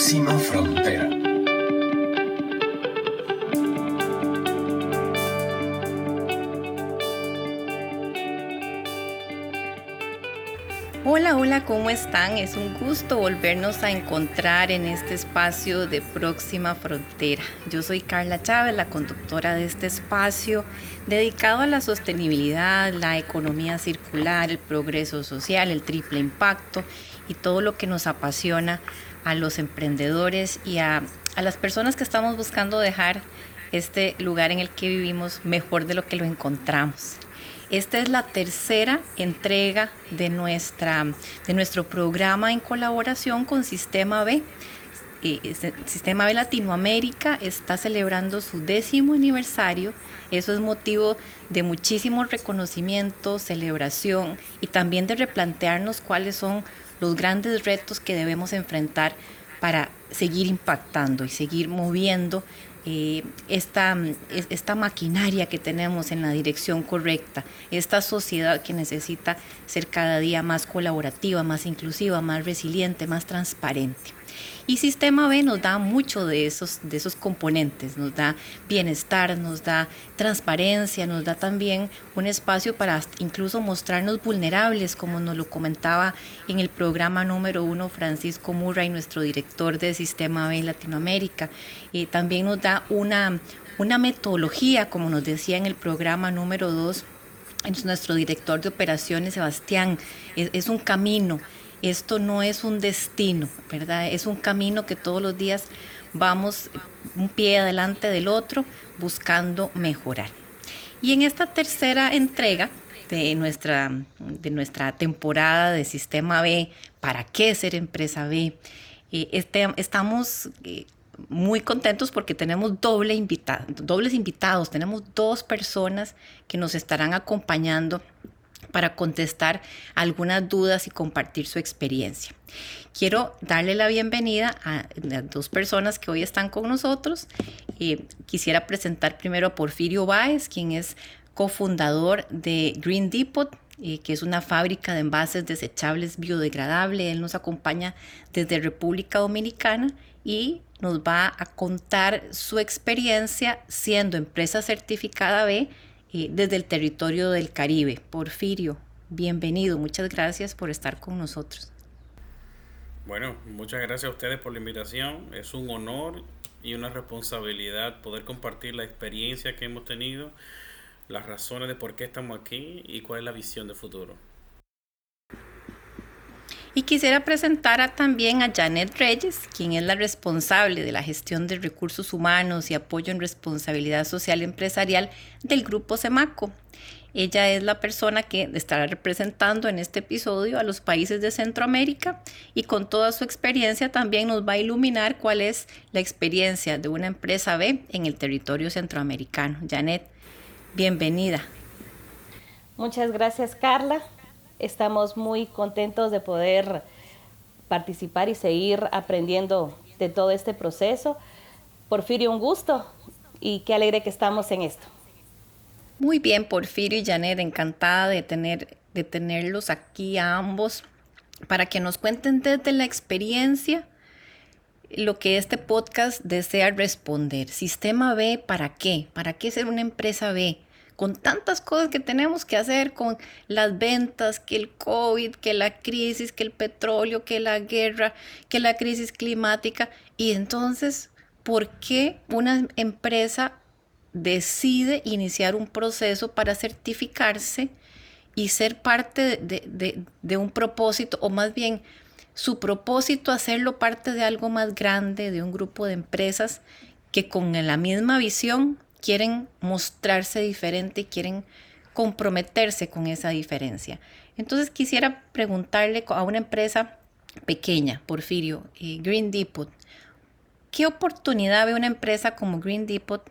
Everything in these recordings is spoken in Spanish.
Próxima Frontera. Hola, hola, ¿cómo están? Es un gusto volvernos a encontrar en este espacio de Próxima Frontera. Yo soy Carla Chávez, la conductora de este espacio dedicado a la sostenibilidad, la economía circular, el progreso social, el triple impacto y todo lo que nos apasiona a los emprendedores y a, a las personas que estamos buscando dejar este lugar en el que vivimos mejor de lo que lo encontramos. Esta es la tercera entrega de, nuestra, de nuestro programa en colaboración con Sistema B. Este, Sistema B Latinoamérica está celebrando su décimo aniversario. Eso es motivo de muchísimo reconocimiento, celebración y también de replantearnos cuáles son los grandes retos que debemos enfrentar para seguir impactando y seguir moviendo eh, esta, esta maquinaria que tenemos en la dirección correcta, esta sociedad que necesita ser cada día más colaborativa, más inclusiva, más resiliente, más transparente. Y Sistema B nos da mucho de esos, de esos componentes, nos da bienestar, nos da transparencia, nos da también un espacio para incluso mostrarnos vulnerables, como nos lo comentaba en el programa número uno Francisco Murray, nuestro director de Sistema B en Latinoamérica. y también nos da una, una metodología, como nos decía en el programa número dos, nuestro director de operaciones, Sebastián, es un camino esto no es un destino, ¿verdad? Es un camino que todos los días vamos un pie adelante del otro buscando mejorar. Y en esta tercera entrega de nuestra, de nuestra temporada de Sistema B, ¿para qué ser empresa B? Eh, este, estamos eh, muy contentos porque tenemos doble invitado, dobles invitados, tenemos dos personas que nos estarán acompañando para contestar algunas dudas y compartir su experiencia. Quiero darle la bienvenida a las dos personas que hoy están con nosotros. Eh, quisiera presentar primero a Porfirio Báez, quien es cofundador de Green Depot, eh, que es una fábrica de envases desechables biodegradables. Él nos acompaña desde República Dominicana y nos va a contar su experiencia siendo empresa certificada B desde el territorio del Caribe. Porfirio, bienvenido, muchas gracias por estar con nosotros. Bueno, muchas gracias a ustedes por la invitación. Es un honor y una responsabilidad poder compartir la experiencia que hemos tenido, las razones de por qué estamos aquí y cuál es la visión de futuro. Y quisiera presentar también a Janet Reyes, quien es la responsable de la gestión de recursos humanos y apoyo en responsabilidad social empresarial del grupo Semaco. Ella es la persona que estará representando en este episodio a los países de Centroamérica y con toda su experiencia también nos va a iluminar cuál es la experiencia de una empresa B en el territorio centroamericano. Janet, bienvenida. Muchas gracias, Carla. Estamos muy contentos de poder participar y seguir aprendiendo de todo este proceso. Porfirio, un gusto y qué alegre que estamos en esto. Muy bien, Porfirio y Janet, encantada de, tener, de tenerlos aquí a ambos para que nos cuenten desde la experiencia lo que este podcast desea responder. Sistema B, ¿para qué? ¿Para qué ser una empresa B? Con tantas cosas que tenemos que hacer con las ventas, que el COVID, que la crisis, que el petróleo, que la guerra, que la crisis climática. Y entonces, ¿por qué una empresa decide iniciar un proceso para certificarse y ser parte de, de un propósito, o más bien su propósito hacerlo parte de algo más grande, de un grupo de empresas que con la misma visión quieren mostrarse diferente, quieren comprometerse con esa diferencia. Entonces quisiera preguntarle a una empresa pequeña, Porfirio, eh, Green Depot, ¿qué oportunidad ve una empresa como Green Depot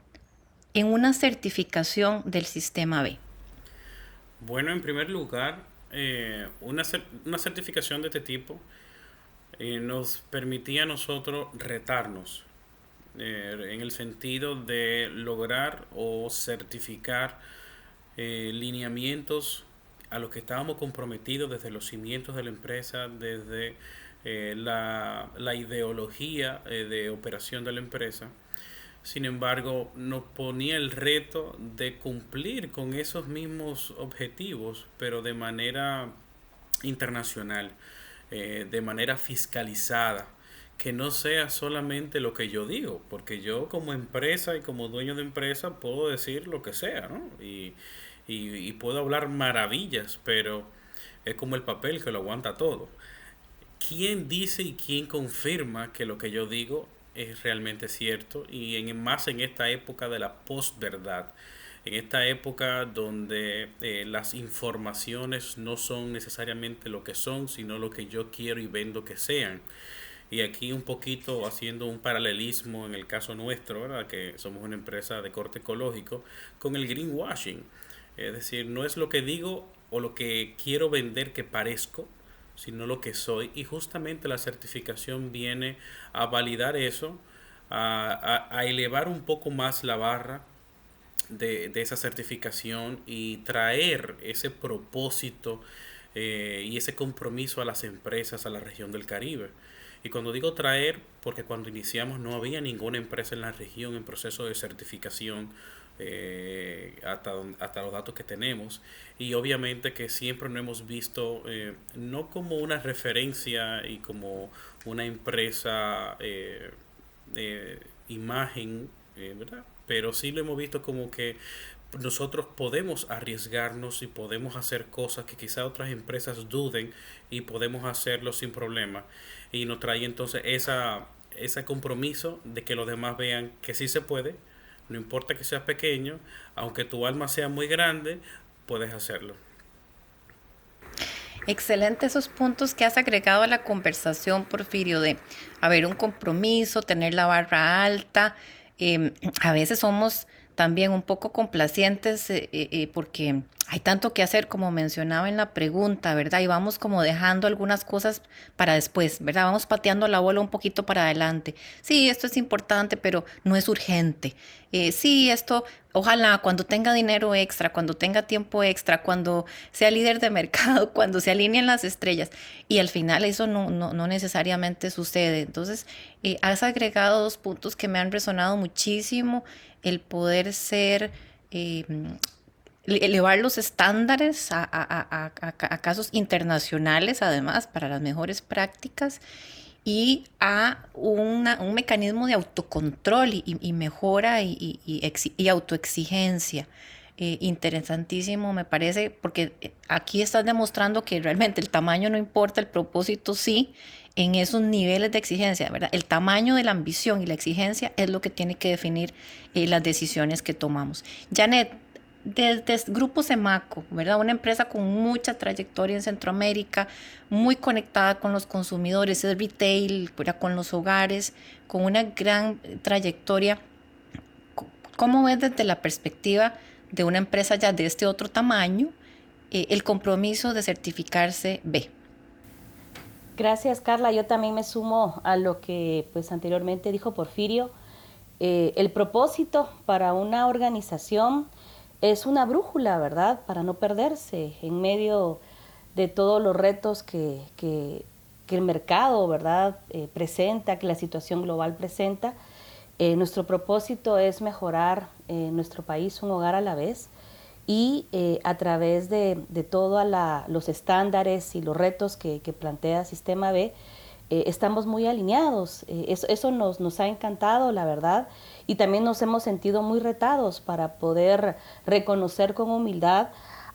en una certificación del sistema B? Bueno, en primer lugar, eh, una, certificación de este tipo eh, nos permitía a nosotros retarnos eh, en el sentido de lograr o certificar eh, lineamientos a los que estábamos comprometidos desde los cimientos de la empresa, desde eh, la, la, ideología de operación de la empresa. Sin embargo, nos ponía el reto de cumplir con esos mismos objetivos, pero de manera internacional, de manera fiscalizada, que no sea solamente lo que yo digo, porque yo como empresa y como dueño de empresa puedo decir lo que sea, ¿no? Y, y puedo hablar maravillas, pero es como el papel que lo aguanta todo. ¿Quién dice y quién confirma que lo que yo digo es realmente cierto? Y en, más en esta época de la posverdad, en esta época donde eh, las informaciones no son necesariamente lo que son, sino lo que yo quiero y vendo que sean. Y aquí un poquito haciendo un paralelismo en el caso nuestro, que somos una empresa de corte ecológico, con el greenwashing. Es decir, no es lo que digo o lo que quiero vender que parezco, sino lo que soy. Y justamente la certificación viene a validar eso, a, elevar un poco más la barra de, de esa certificación y traer ese propósito eh, y ese compromiso a las empresas, a la región del Caribe. Y cuando digo traer, porque cuando iniciamos no había ninguna empresa en la región en proceso de certificación eh, hasta, hasta los datos que tenemos y obviamente que siempre nos hemos visto eh, no como una referencia y como una empresa eh, imagen, ¿verdad? pero sí lo hemos visto como que nosotros podemos arriesgarnos y podemos hacer cosas que quizá otras empresas duden y podemos hacerlo sin problema y nos trae entonces esa, ese compromiso de que los demás vean que sí se puede no importa que seas pequeño, aunque tu alma sea muy grande, puedes hacerlo. Excelente esos puntos que has agregado a la conversación, Porfirio, de haber un compromiso, tener la barra alta. Em, a veces somos también un poco complacientes eh, eh, eh, porque hay tanto que hacer como mencionaba en la pregunta, ¿verdad? Y vamos como dejando algunas cosas para después, ¿verdad? Vamos pateando la bola un poquito para adelante. Sí, esto es importante, pero no es urgente. sí, esto, ojalá cuando tenga dinero extra, cuando tenga tiempo extra, cuando sea líder de mercado, cuando se alineen las estrellas. Y al final eso no, no, no necesariamente sucede. Entonces, has agregado dos puntos que me han resonado muchísimo el poder ser, eh, elevar los estándares a, casos internacionales, además, para las mejores prácticas y a un mecanismo de autocontrol y, mejora y, y, autoexigencia. Eh, interesantísimo, me parece, porque eh, aquí estás demostrando que realmente el tamaño no importa, el propósito sí, en esos niveles de exigencia, ¿verdad? El tamaño de la ambición y la exigencia es lo que tiene que definir eh, las decisiones que tomamos. Janet, desde Grupo Semaco, ¿verdad? Una empresa con mucha trayectoria en Centroamérica, muy conectada con los consumidores, es retail, con los hogares, con una gran trayectoria. ¿Cómo ves desde la perspectiva de una empresa ya de este otro tamaño eh, el compromiso de certificarse B? Gracias, Carla. Yo también me sumo a lo que pues anteriormente dijo Porfirio. Eh, el propósito para una organización es una brújula, ¿verdad? Para no perderse en medio de todos los retos que, el mercado, ¿verdad? Eh, presenta, que la situación global presenta. Eh, nuestro propósito es mejorar nuestro país un hogar a la vez y eh, a través de, todos los estándares y los retos que, plantea Sistema B, eh, estamos muy alineados. Eh, eso, nos, nos, ha encantado, la verdad, y también nos hemos sentido muy retados para poder reconocer con humildad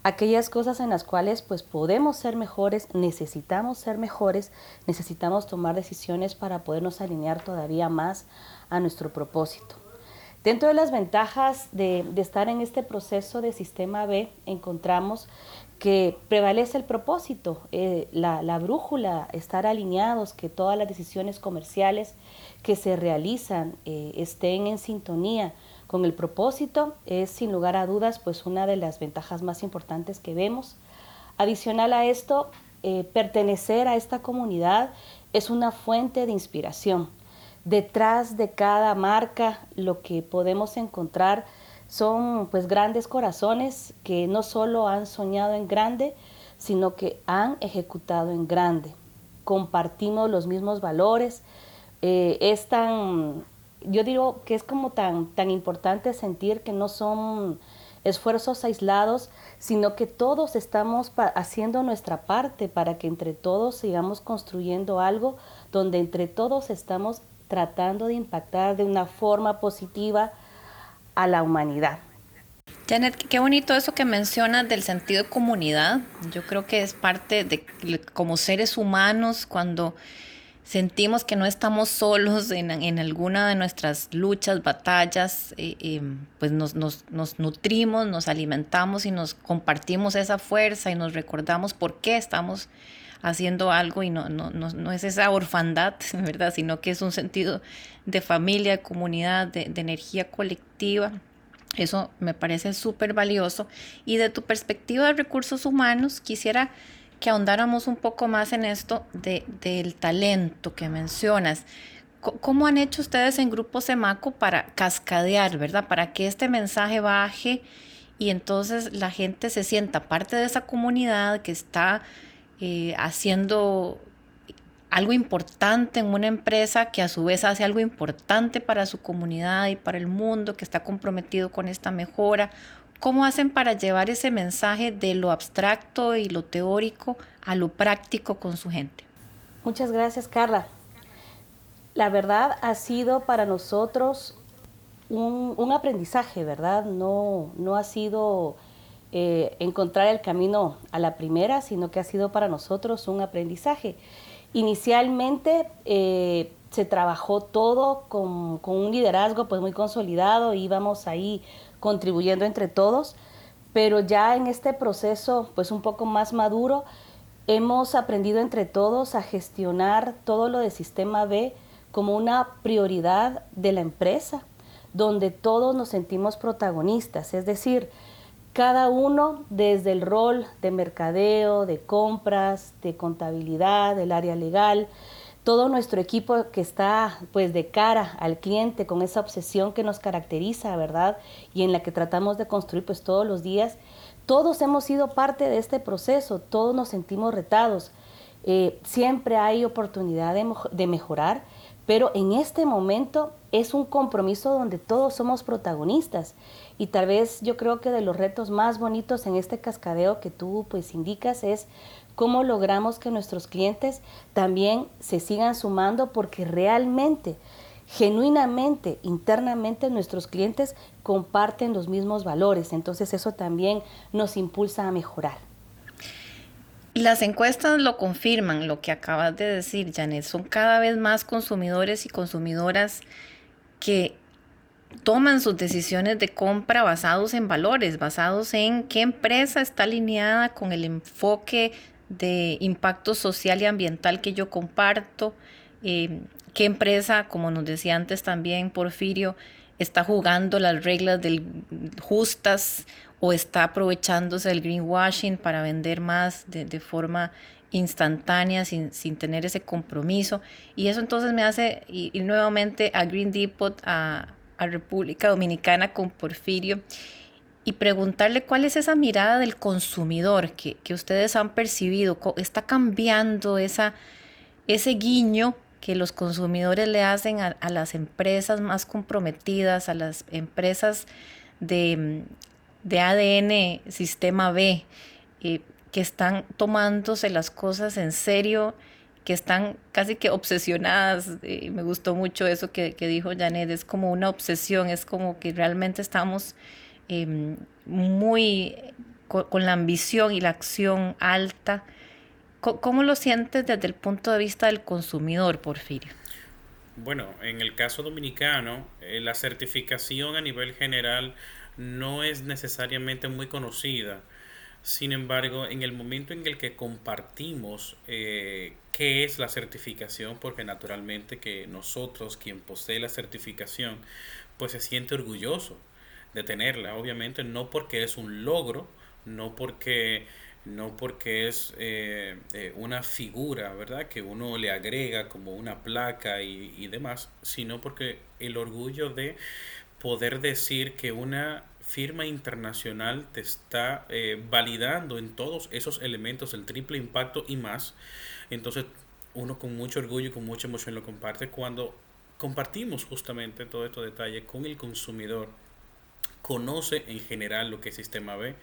aquellas cosas en las cuales pues podemos ser mejores, necesitamos ser mejores, necesitamos tomar decisiones para podernos alinear todavía más a nuestro propósito. Dentro de las ventajas de, estar en este proceso de sistema B, encontramos que prevalece el propósito, eh, la, brújula, estar alineados, que todas las decisiones comerciales que se realizan eh, estén en sintonía con el propósito, es sin lugar a dudas pues una de las ventajas más importantes que vemos. Adicional a esto, eh, pertenecer a esta comunidad es una fuente de inspiración detrás de cada marca lo que podemos encontrar son pues grandes corazones que no solo han soñado en grande, sino que han ejecutado en grande. compartimos los mismos valores. Eh, es tan, yo digo que es como tan, tan importante sentir que no son esfuerzos aislados, sino que todos estamos haciendo nuestra parte para que entre todos sigamos construyendo algo donde entre todos estamos tratando de impactar de una forma positiva a la humanidad. Janet, qué bonito eso que mencionas del sentido de comunidad. Yo creo que es parte de como seres humanos cuando sentimos que no estamos solos en, alguna de nuestras luchas, batallas, eh, eh, pues nos, nutrimos, nos alimentamos y nos compartimos esa fuerza y nos recordamos por qué estamos haciendo algo y no, no, no, es esa orfandad, ¿verdad? Sino que es un sentido de familia, de comunidad, de, de energía colectiva. Eso me parece súper valioso. Y de tu perspectiva de recursos humanos, quisiera que ahondáramos un poco más en esto de, del talento que mencionas. ¿Cómo han hecho ustedes en Grupo Semaco para cascadear, verdad? Para que este mensaje baje y entonces la gente se sienta parte de esa comunidad que está eh, haciendo algo importante en una empresa que a su vez hace algo importante para su comunidad y para el mundo, que está comprometido con esta mejora ¿Cómo hacen para llevar ese mensaje de lo abstracto y lo teórico a lo práctico con su gente? Muchas gracias, Carla. La verdad ha sido para nosotros un, aprendizaje, ¿verdad? No, no ha sido eh, encontrar el camino a la primera, sino que ha sido para nosotros un aprendizaje. Inicialmente eh, se trabajó todo con, con, un liderazgo pues muy consolidado, íbamos ahí contribuyendo entre todos, pero ya en este proceso pues un poco más maduro hemos aprendido entre todos a gestionar todo lo de sistema B como una prioridad de la empresa, donde todos nos sentimos protagonistas, es decir, cada uno desde el rol de mercadeo, de compras, de contabilidad, del área legal, todo nuestro equipo que está pues de cara al cliente con esa obsesión que nos caracteriza, ¿verdad? Y en la que tratamos de construir pues todos los días. Todos hemos sido parte de este proceso, todos nos sentimos retados. Eh, siempre hay oportunidad de, de mejorar, pero en este momento es un compromiso donde todos somos protagonistas. Y tal vez yo creo que de los retos más bonitos en este cascadeo que tú pues indicas es cómo logramos que nuestros clientes también se sigan sumando porque realmente, genuinamente, internamente nuestros clientes comparten los mismos valores. Entonces eso también nos impulsa a mejorar. Las encuestas lo confirman, lo que acabas de decir, Janet. Son cada vez más consumidores y consumidoras que toman sus decisiones de compra basados en valores, basados en qué empresa está alineada con el enfoque de impacto social y ambiental que yo comparto, eh, qué empresa, como nos decía antes también Porfirio, está jugando las reglas del, justas o está aprovechándose del greenwashing para vender más de, forma instantánea sin, tener ese compromiso. Y eso entonces me hace ir, nuevamente a Green Depot, a, a República Dominicana con Porfirio y preguntarle cuál es esa mirada del consumidor que, ustedes han percibido. ¿Está cambiando esa, ese guiño que los consumidores le hacen a, las empresas más comprometidas, a las empresas de, ADN Sistema B, eh, que están tomándose las cosas en serio? que están casi que obsesionadas. Eh, me gustó mucho eso que, que dijo Janet, es como una obsesión, es como que realmente estamos Em, muy con, la ambición y la acción alta. ¿Cómo lo sientes desde el punto de vista del consumidor, Porfirio? Bueno, en el caso dominicano, eh, la certificación a nivel general no es necesariamente muy conocida. Sin embargo, en el momento en el que compartimos eh, qué es la certificación, porque naturalmente que nosotros, quien posee la certificación, pues se siente orgulloso de tenerla, obviamente, no porque es un logro, no porque no porque es eh, eh, una figura, ¿verdad? Que uno le agrega como una placa y, demás, sino porque el orgullo de poder decir que una firma internacional te está eh, validando en todos esos elementos, el triple impacto y más. Entonces, uno con mucho orgullo y con mucha emoción lo comparte cuando compartimos justamente todos estos detalles con el consumidor, conoce en general lo que es sistema B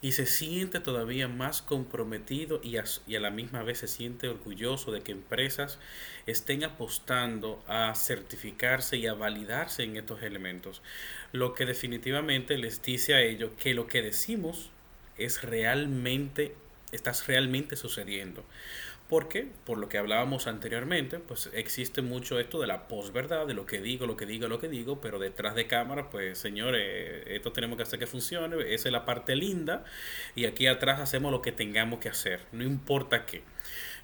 y se siente todavía más comprometido y a, y a, la misma vez se siente orgulloso de que empresas estén apostando a certificarse y a validarse en estos elementos, lo que definitivamente les dice a ellos que lo que decimos es realmente, estás realmente sucediendo. Porque, por lo que hablábamos anteriormente, pues existe mucho esto de la posverdad, de lo que digo, lo que digo, lo que digo, pero detrás de cámara, pues señores, esto tenemos que hacer que funcione, esa es la parte linda, y aquí atrás hacemos lo que tengamos que hacer, no importa qué.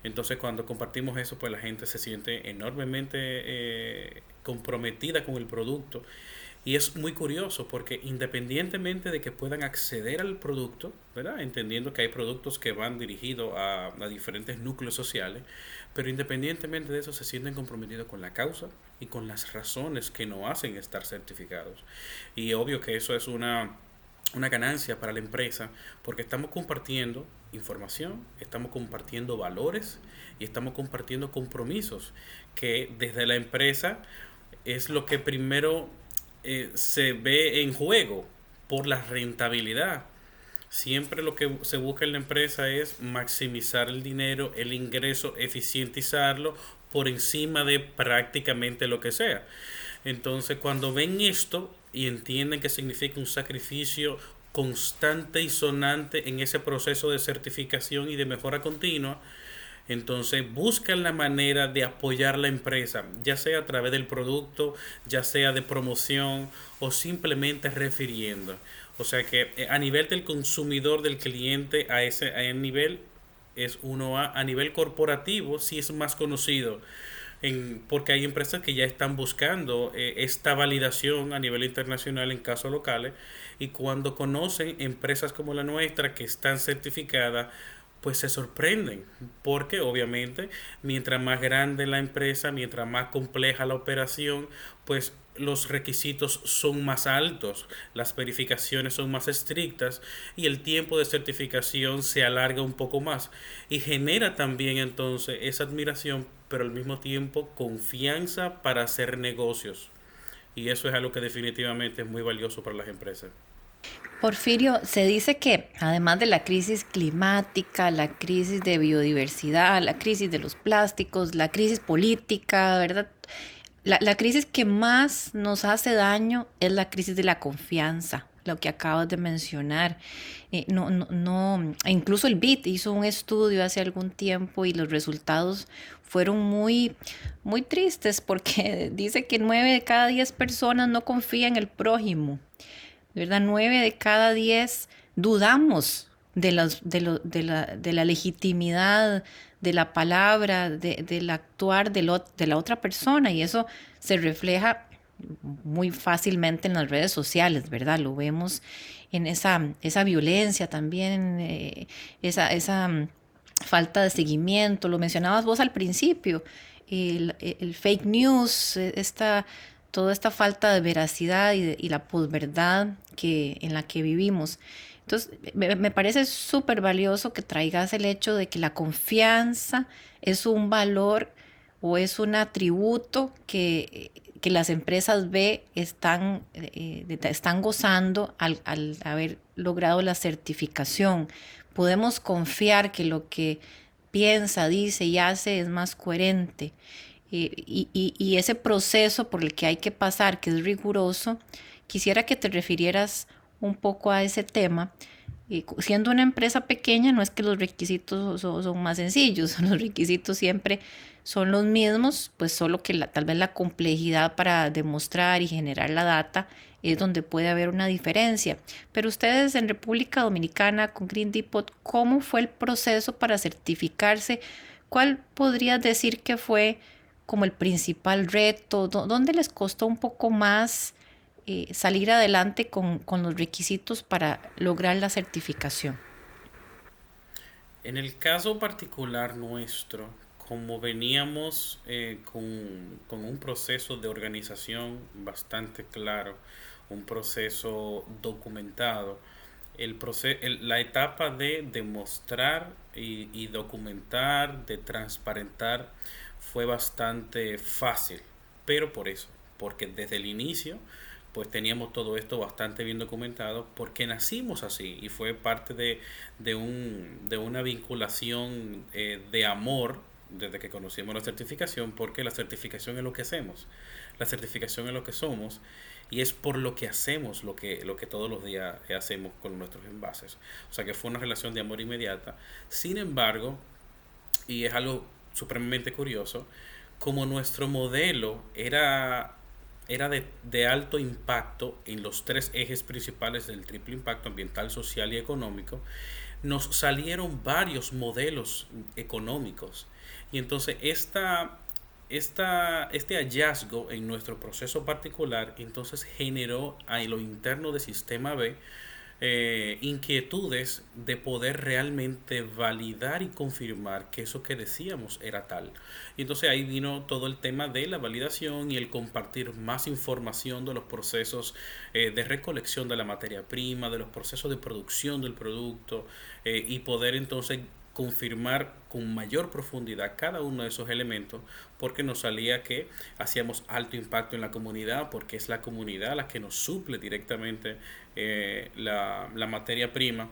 Entonces cuando compartimos eso, pues la gente se siente enormemente eh, comprometida con el producto y es muy curioso porque independientemente de que puedan acceder al producto, ¿verdad? Entendiendo que hay productos que van dirigidos a, diferentes núcleos sociales, pero independientemente de eso se sienten comprometidos con la causa y con las razones que nos hacen estar certificados. Y obvio que eso es una, una ganancia para la empresa porque estamos compartiendo información, estamos compartiendo valores y estamos compartiendo compromisos que desde la empresa es lo que primero eh, se ve en juego por la rentabilidad. Siempre lo que se busca en la empresa es maximizar el dinero, el ingreso, eficientizarlo por encima de prácticamente lo que sea. Entonces, cuando ven esto y entienden que significa un sacrificio constante y sonante en ese proceso de certificación y de mejora continua, entonces buscan la manera de apoyar la empresa, ya sea a través del producto, ya sea de promoción o simplemente refiriendo. O sea que eh, a nivel del consumidor, del cliente, a ese, a nivel es uno a, a nivel corporativo, sí es más conocido. En, porque hay empresas que ya están buscando eh, esta validación a nivel internacional en casos locales y cuando conocen empresas como la nuestra que están certificadas pues se sorprenden, porque obviamente mientras más grande la empresa, mientras más compleja la operación, pues los requisitos son más altos, las verificaciones son más estrictas y el tiempo de certificación se alarga un poco más y genera también entonces esa admiración, pero al mismo tiempo confianza para hacer negocios. Y eso es algo que definitivamente es muy valioso para las empresas. Porfirio, se dice que además de la crisis climática, la crisis de biodiversidad, la crisis de los plásticos, la crisis política, ¿verdad? La, crisis que más nos hace daño es la crisis de la confianza, lo que acabas de mencionar. Eh, no, no, no, incluso el BIT hizo un estudio hace algún tiempo y los resultados fueron muy, muy tristes porque dice que nueve de cada diez personas no confían en el prójimo. ¿Verdad? Nueve de cada diez dudamos de, los, de, lo, de, la, de, la, legitimidad de la palabra, de, del actuar de, lo, de la otra persona y eso se refleja muy fácilmente en las redes sociales, ¿verdad? Lo vemos en esa, esa violencia también, eh, esa, esa mm, falta de seguimiento, lo mencionabas vos al principio, el, el fake news, esta toda esta falta de veracidad y, la posverdad que, en la que vivimos. Entonces, me, parece súper valioso que traigas el hecho de que la confianza es un valor o es un atributo que, que las empresas B están, eh, están gozando al, al haber logrado la certificación. Podemos confiar que lo que piensa, dice y hace es más coherente y, ese proceso por el que hay que pasar, que es riguroso, quisiera que te refirieras un poco a ese tema. siendo una empresa pequeña, no es que los requisitos son, más sencillos, los requisitos siempre son los mismos, pues solo que tal vez la complejidad para demostrar y generar la data es donde puede haber una diferencia. Pero ustedes en República Dominicana con Green Depot, ¿cómo fue el proceso para certificarse? ¿Cuál podrías decir que fue como el principal reto? ¿Dónde les costó un poco más eh, salir adelante con, los requisitos para lograr la certificación? En el caso particular nuestro, como veníamos eh, con, un proceso de organización bastante claro, un proceso documentado, el la etapa de demostrar y, documentar, de transparentar, fue bastante fácil. Pero por eso, porque desde el inicio pues teníamos todo esto bastante bien documentado porque nacimos así y fue parte de, de, un, de una vinculación eh, de amor desde que conocimos la certificación porque la certificación es lo que hacemos, la certificación es lo que somos y es por lo que hacemos lo que, lo que todos los días hacemos con nuestros envases. O sea que fue una relación de amor inmediata. Sin embargo, y es algo supremamente curioso, como nuestro modelo era, era de, de alto impacto en los tres ejes principales del triple impacto ambiental, social y económico, nos salieron varios modelos económicos. Y entonces esta, esta, este hallazgo en nuestro proceso particular entonces generó a lo interno del sistema B eh, inquietudes de poder realmente validar y confirmar que eso que decíamos era tal. Y entonces ahí vino todo el tema de la validación y el compartir más información de los procesos eh, de recolección de la materia prima, de los procesos de producción del producto eh, y poder entonces confirmar con mayor profundidad cada uno de esos elementos porque nos salía que hacíamos alto impacto en la comunidad porque es la comunidad la que nos suple directamente eh, la, materia prima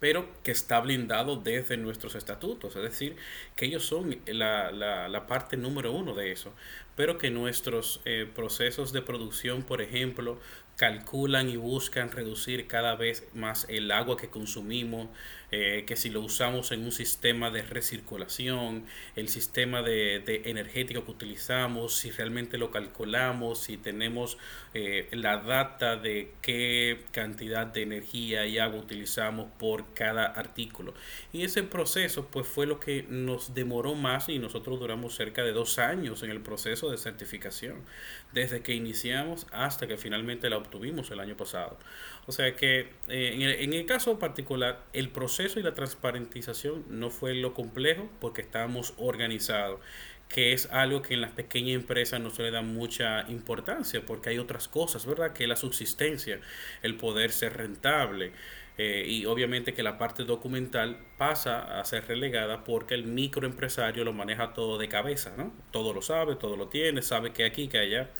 pero que está blindado desde nuestros estatutos, es decir, que ellos son la, la, la parte número uno de eso, pero que nuestros eh, procesos de producción, por ejemplo, calculan y buscan reducir cada vez más el agua que consumimos, eh, que si lo usamos en un sistema de recirculación, el sistema de, energético que utilizamos, si realmente lo calculamos, si tenemos eh, la data de qué cantidad de energía y agua utilizamos por cada artículo. Y ese proceso pues fue lo que nos demoró más y nosotros duramos cerca de dos años en el proceso de certificación, desde que iniciamos hasta que finalmente la obtuvimos el año pasado. O sea que eh, en, el, en, el, caso particular, el proceso y la transparentización no fue lo complejo porque estábamos organizados, que es algo que en las pequeñas empresas no se le da mucha importancia porque hay otras cosas, ¿verdad? Que la subsistencia, el poder ser rentable. Eh, y obviamente que la parte documental pasa a ser relegada porque el microempresario lo maneja todo de cabeza, ¿no? Todo lo sabe, todo lo tiene, sabe que aquí, que allá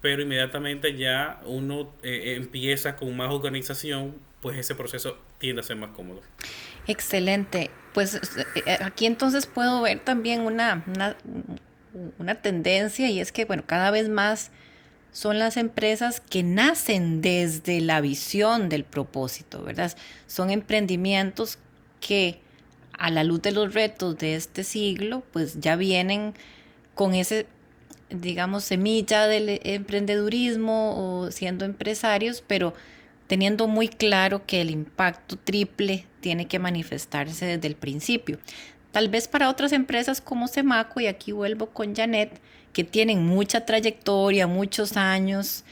pero inmediatamente ya uno eh, empieza con más organización, pues ese proceso tiende a ser más cómodo. Excelente. Pues eh, eh, aquí entonces puedo ver también una, una, una tendencia y es que, bueno, cada vez más son las empresas que nacen desde la visión del propósito, ¿verdad? Son emprendimientos que a la luz de los retos de este siglo, pues ya vienen con ese digamos, semilla del emprendedurismo o siendo empresarios, pero teniendo muy claro que el impacto triple tiene que manifestarse desde el principio. Tal vez para otras empresas como Semaco, y aquí vuelvo con Janet, que tienen mucha trayectoria, muchos años,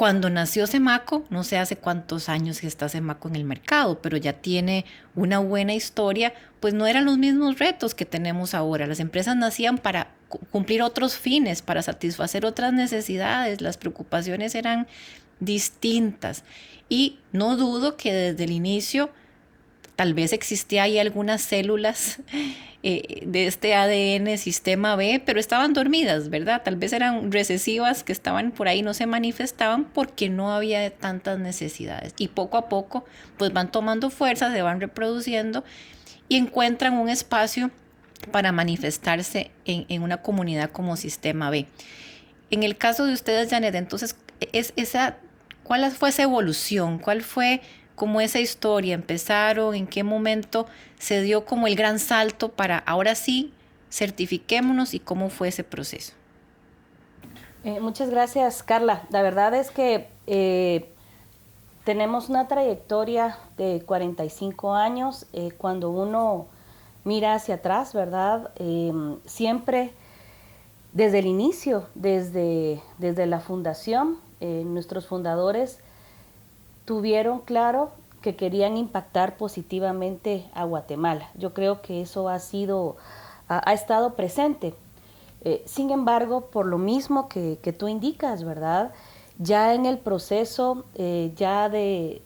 cuando nació Semaco, no sé hace cuántos años que está Semaco en el mercado, pero ya tiene una buena historia, pues no eran los mismos retos que tenemos ahora. Las empresas nacían para cumplir otros fines, para satisfacer otras necesidades, las preocupaciones eran distintas. Y no dudo que desde el inicio tal vez existía ahí algunas células eh, de este ADN sistema B, pero estaban dormidas, ¿verdad? Tal vez eran recesivas que estaban por ahí, no se manifestaban porque no había tantas necesidades. Y poco a poco, pues van tomando fuerza, se van reproduciendo y encuentran un espacio para manifestarse en, en una comunidad como sistema B. En el caso de ustedes, Janet, entonces, es esa, ¿cuál fue esa evolución? ¿Cuál fue como esa historia? ¿Empezaron? ¿En qué momento se dio como el gran salto para ahora sí certifiquémonos y cómo fue ese proceso? Eh, muchas gracias, Carla. La verdad es que eh, tenemos una trayectoria de 45 años. Eh, cuando uno mira hacia atrás, ¿verdad? siempre desde el inicio, desde, desde la fundación, nuestros fundadores tuvieron claro que querían impactar positivamente a Guatemala. Yo creo que eso ha sido, ha, estado presente. Eh, sin embargo, por lo mismo que, tú indicas, ¿verdad? Ya en el proceso, eh, ya de,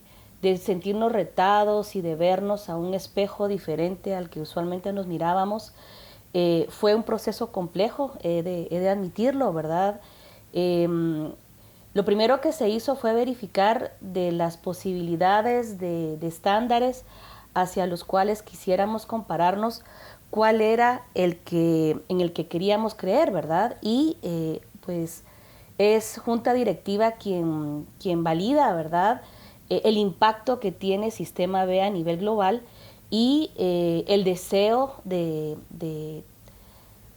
sentirnos retados y de vernos a un espejo diferente al que usualmente nos mirábamos. Eh, fue un proceso complejo, he de, admitirlo, ¿verdad? Em, lo primero que se hizo fue verificar de las posibilidades de, estándares hacia los cuales quisiéramos compararnos, cuál era el que, en el que queríamos creer, ¿verdad? Y eh, pues es junta directiva quien, quien valida, ¿verdad? Eh, el impacto que tiene Sistema B a nivel global y eh, el deseo de, de,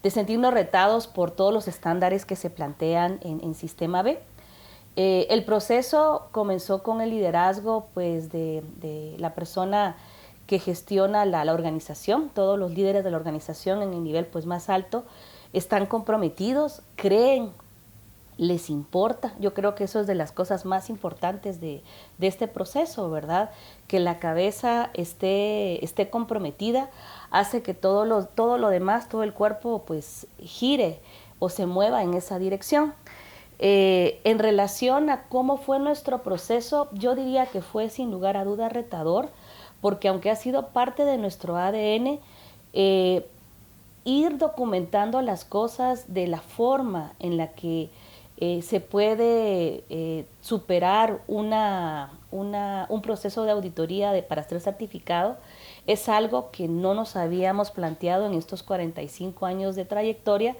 sentirnos retados por todos los estándares que se plantean en, Sistema B. Eh, el proceso comenzó con el liderazgo pues, de, la persona que gestiona la, organización, todos los líderes de la organización en el nivel pues, más alto están comprometidos, creen les importa. Yo creo que eso es de las cosas más importantes de, este proceso, ¿verdad? Que la cabeza esté, esté comprometida, hace que todo lo, todo lo demás, todo el cuerpo, pues gire o se mueva en esa dirección. Eh, en relación a cómo fue nuestro proceso, yo diría que fue sin lugar a duda retador, porque aunque ha sido parte de nuestro ADN, eh, ir documentando las cosas de la forma en la que eh, se puede superar una, un proceso de auditoría de, para ser certificado es algo que no nos habíamos planteado en estos 45 años de trayectoria,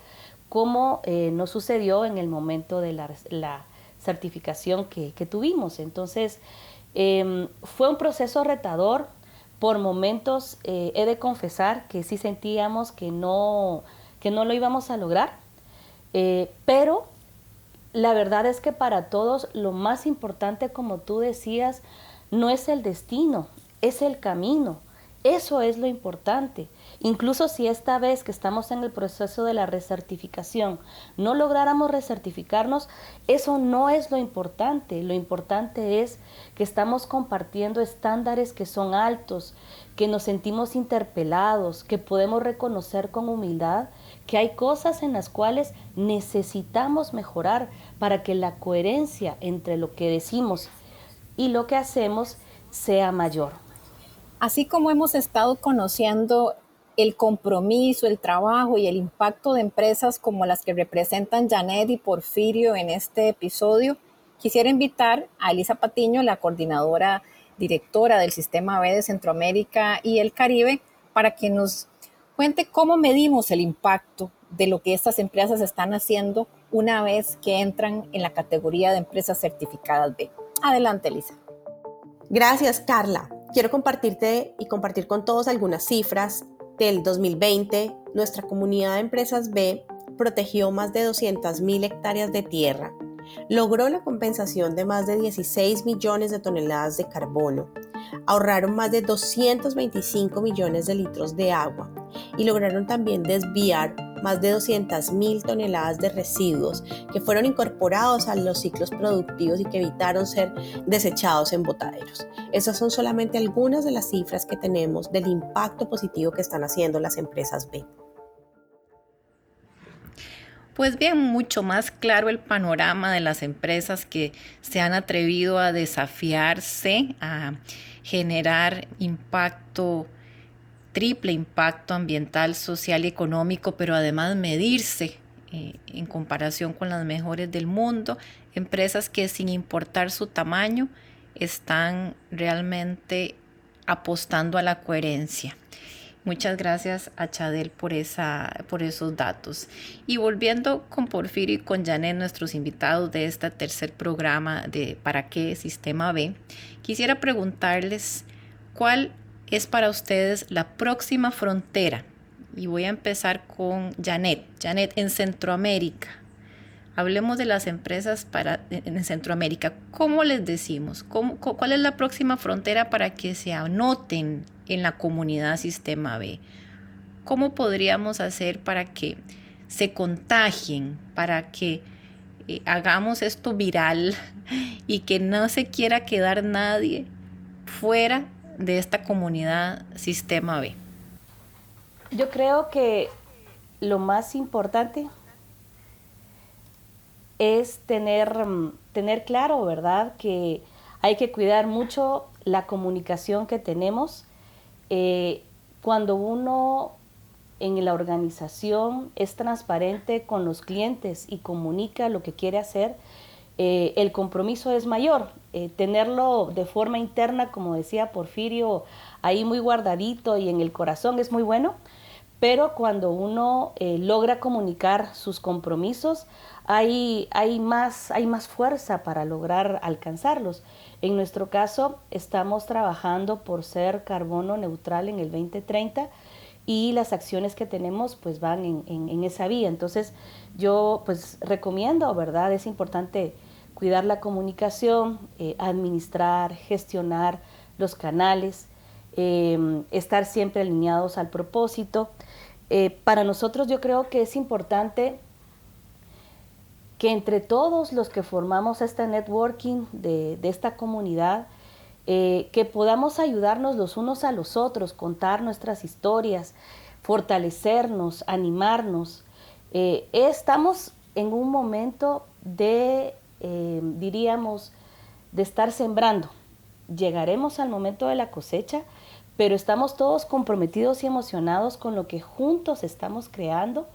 como eh, nos sucedió en el momento de la, certificación que, tuvimos. Entonces, em, fue un proceso retador. Por momentos he de confesar que sí sentíamos que no, que no lo íbamos a lograr, pero la verdad es que para todos lo más importante, como tú decías, no es el destino, es el camino. Eso es lo importante. Incluso si esta vez que estamos en el proceso de la recertificación no lográramos recertificarnos, eso no es lo importante. Lo importante es que estamos compartiendo estándares que son altos, que nos sentimos interpelados, que podemos reconocer con humildad que hay cosas en las cuales necesitamos mejorar para que la coherencia entre lo que decimos y lo que hacemos sea mayor. Así como hemos estado conociendo el compromiso, el trabajo y el impacto de empresas como las que representan Janet y Porfirio en este episodio, quisiera invitar a Elisa Patiño, la coordinadora directora del Sistema B de Centroamérica y el Caribe, para que nos cuente cómo medimos el impacto de lo que estas empresas están haciendo una vez que entran en la categoría de empresas certificadas B. Adelante, Elisa. Gracias, Carla. Quiero compartirte y compartir con todos algunas cifras del 2020. Nuestra comunidad de empresas B protegió más de 200.000 hectáreas de tierra, logró la compensación de más de 16 millones de toneladas de carbono, ahorraron más de 225 millones de litros de agua. Y lograron también desviar más de 200.000 toneladas de residuos que fueron incorporados a los ciclos productivos y que evitaron ser desechados en botaderos. Esas son solamente algunas de las cifras que tenemos del impacto positivo que están haciendo las empresas B. Pues bien, mucho más claro el panorama de las empresas que se han atrevido a desafiarse, a generar impacto triple impacto ambiental, social y económico, pero además medirse eh, en comparación con las mejores del mundo, empresas que sin importar su tamaño están realmente apostando a la coherencia. Muchas gracias a Chadel por, esa, por esos datos. Y volviendo con Porfirio y con Janet, nuestros invitados de este tercer programa de ¿Para qué Sistema B? Quisiera preguntarles cuál es para ustedes la próxima frontera? Y voy a empezar con Janet. Janet, en Centroamérica. Hablemos de las empresas para, en Centroamérica. ¿Cómo les decimos? ¿Cuál es la próxima frontera para que se anoten en la comunidad Sistema B? ¿Cómo podríamos hacer para que se contagien, para que eh, hagamos esto viral y que no se quiera quedar nadie fuera de esta comunidad Sistema B? Yo creo que lo más importante es tener, tener claro, ¿verdad? Que hay que cuidar mucho la comunicación que tenemos. Eh, cuando uno en la organización es transparente con los clientes y comunica lo que quiere hacer, eh, el compromiso es mayor. Eh, tenerlo de forma interna, como decía Porfirio, ahí muy guardadito y en el corazón es muy bueno, pero cuando uno eh, logra comunicar sus compromisos, hay, hay, más, hay más fuerza para lograr alcanzarlos. En nuestro caso, estamos trabajando por ser carbono neutral en el 2030 y las acciones que tenemos pues van en, en esa vía. Entonces, yo pues recomiendo, ¿verdad? Es importante cuidar la comunicación, eh, administrar, gestionar los canales, em, estar siempre alineados al propósito. Eh, para nosotros yo creo que es importante que entre todos los que formamos este networking de, esta comunidad, eh, que podamos ayudarnos los unos a los otros, contar nuestras historias, fortalecernos, animarnos. estamos en un momento de eh, diríamos, de estar sembrando. Llegaremos al momento de la cosecha, pero estamos todos comprometidos y emocionados con lo que juntos estamos creando.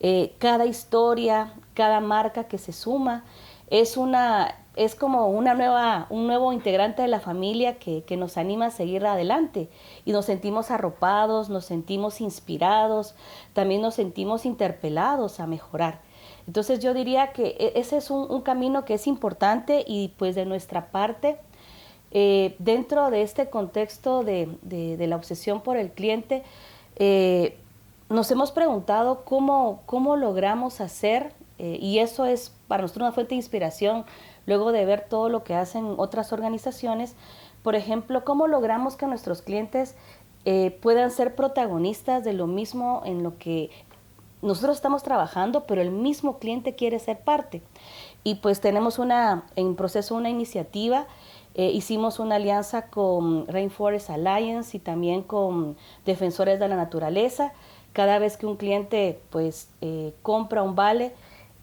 Eh, cada historia, cada marca que se suma es una es como una nueva, un nuevo integrante de la familia que, que, nos anima a seguir adelante y nos sentimos arropados, nos sentimos inspirados, también nos sentimos interpelados a mejorar. Entonces yo diría que e, ese es un, camino que es importante y pues de nuestra parte, eh, dentro de este contexto de, la obsesión por el cliente, eh, nos hemos preguntado cómo, cómo logramos hacer, eh, y eso es para nosotros una fuente de inspiración, luego de ver todo lo que hacen otras organizaciones, por ejemplo, cómo logramos que nuestros clientes puedan ser protagonistas de lo mismo en lo que nosotros estamos trabajando, pero el mismo cliente quiere ser parte. Y pues tenemos una, en proceso una iniciativa, eh, hicimos una alianza con Rainforest Alliance y también con Defensores de la Naturaleza. Cada vez que un cliente pues eh, compra un vale,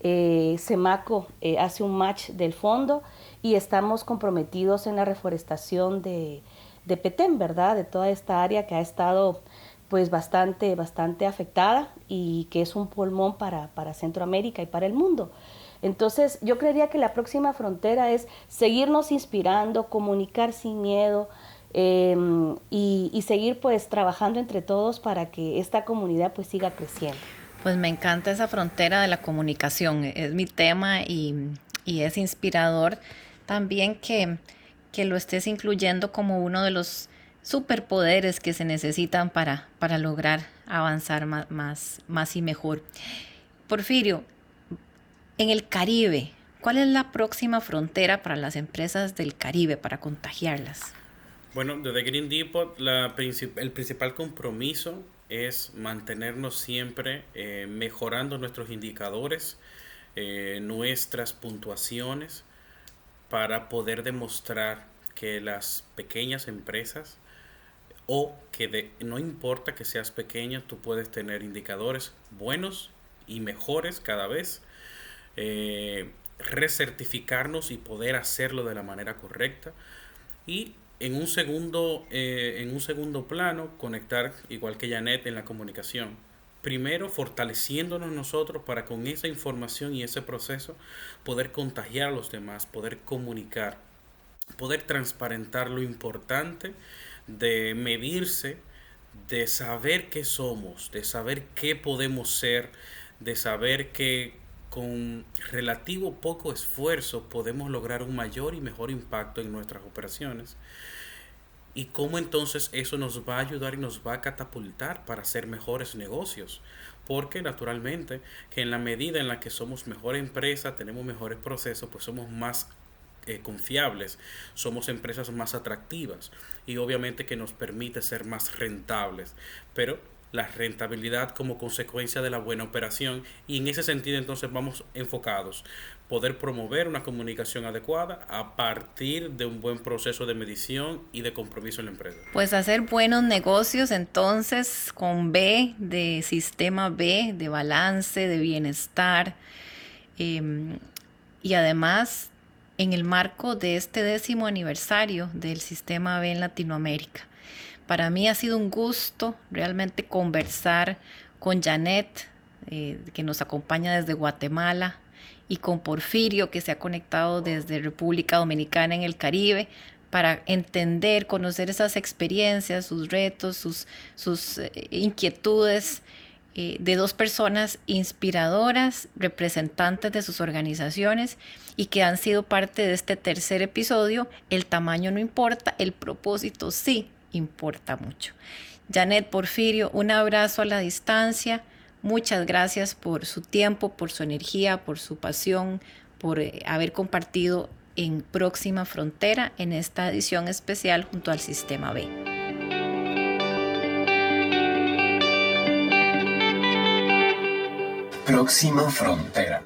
eh, Semaco hace un match del fondo y estamos comprometidos en la reforestación de, de Petén, ¿verdad? De toda esta área que ha estado pues bastante, bastante afectada y que es un pulmón para, Centroamérica y para el mundo. Entonces yo creería que la próxima frontera es seguirnos inspirando, comunicar sin miedo em, y, seguir pues trabajando entre todos para que esta comunidad pues siga creciendo. Pues me encanta esa frontera de la comunicación, es mi tema y, es inspirador también que, que lo estés incluyendo como uno de los superpoderes que se necesitan para, para lograr avanzar más, más, y mejor. Porfirio, en el Caribe, ¿cuál es la próxima frontera para las empresas del Caribe para contagiarlas? Bueno, desde Green Depot el principal compromiso es mantenernos siempre eh, mejorando nuestros indicadores, eh, nuestras puntuaciones, para poder demostrar que las pequeñas empresas o que de, no importa que seas pequeño, tú puedes tener indicadores buenos y mejores cada vez, eh, recertificarnos y poder hacerlo de la manera correcta. Y en un segundo eh, en un segundo plano conectar igual que Janet en la comunicación. Primero fortaleciéndonos nosotros para con esa información y ese proceso poder contagiar a los demás poder comunicar poder transparentar lo importante de medirse, de saber qué somos, de saber qué podemos ser, de saber que con relativo poco esfuerzo podemos lograr un mayor y mejor impacto en nuestras operaciones. Y cómo entonces eso nos va a ayudar y nos va a catapultar para hacer mejores negocios. Porque naturalmente que en la medida en la que somos mejor empresa, tenemos mejores procesos, pues somos más eh, confiables, somos empresas más atractivas y obviamente que nos permite ser más rentables. Pero la rentabilidad como consecuencia de la buena operación y en ese sentido entonces vamos enfocados poder promover una comunicación adecuada a partir de un buen proceso de medición y de compromiso en la empresa. Pues hacer buenos negocios entonces con B de sistema B, de balance, de bienestar em, y además en el marco de este décimo aniversario del Sistema B en Latinoamérica. Para mí ha sido un gusto realmente conversar con Janet, eh, que nos acompaña desde Guatemala, y con Porfirio, que se ha conectado desde República Dominicana en el Caribe, para entender, conocer esas experiencias, sus retos, sus, sus eh, inquietudes eh, de dos personas inspiradoras, representantes de sus organizaciones y que han sido parte de este tercer episodio. El tamaño no importa, el propósito sí importa mucho. Janet Porfirio, un abrazo a la distancia. Muchas gracias por su tiempo, por su energía, por su pasión, por eh, haber compartido en Próxima Frontera en esta edición especial junto al Sistema B. Próxima Frontera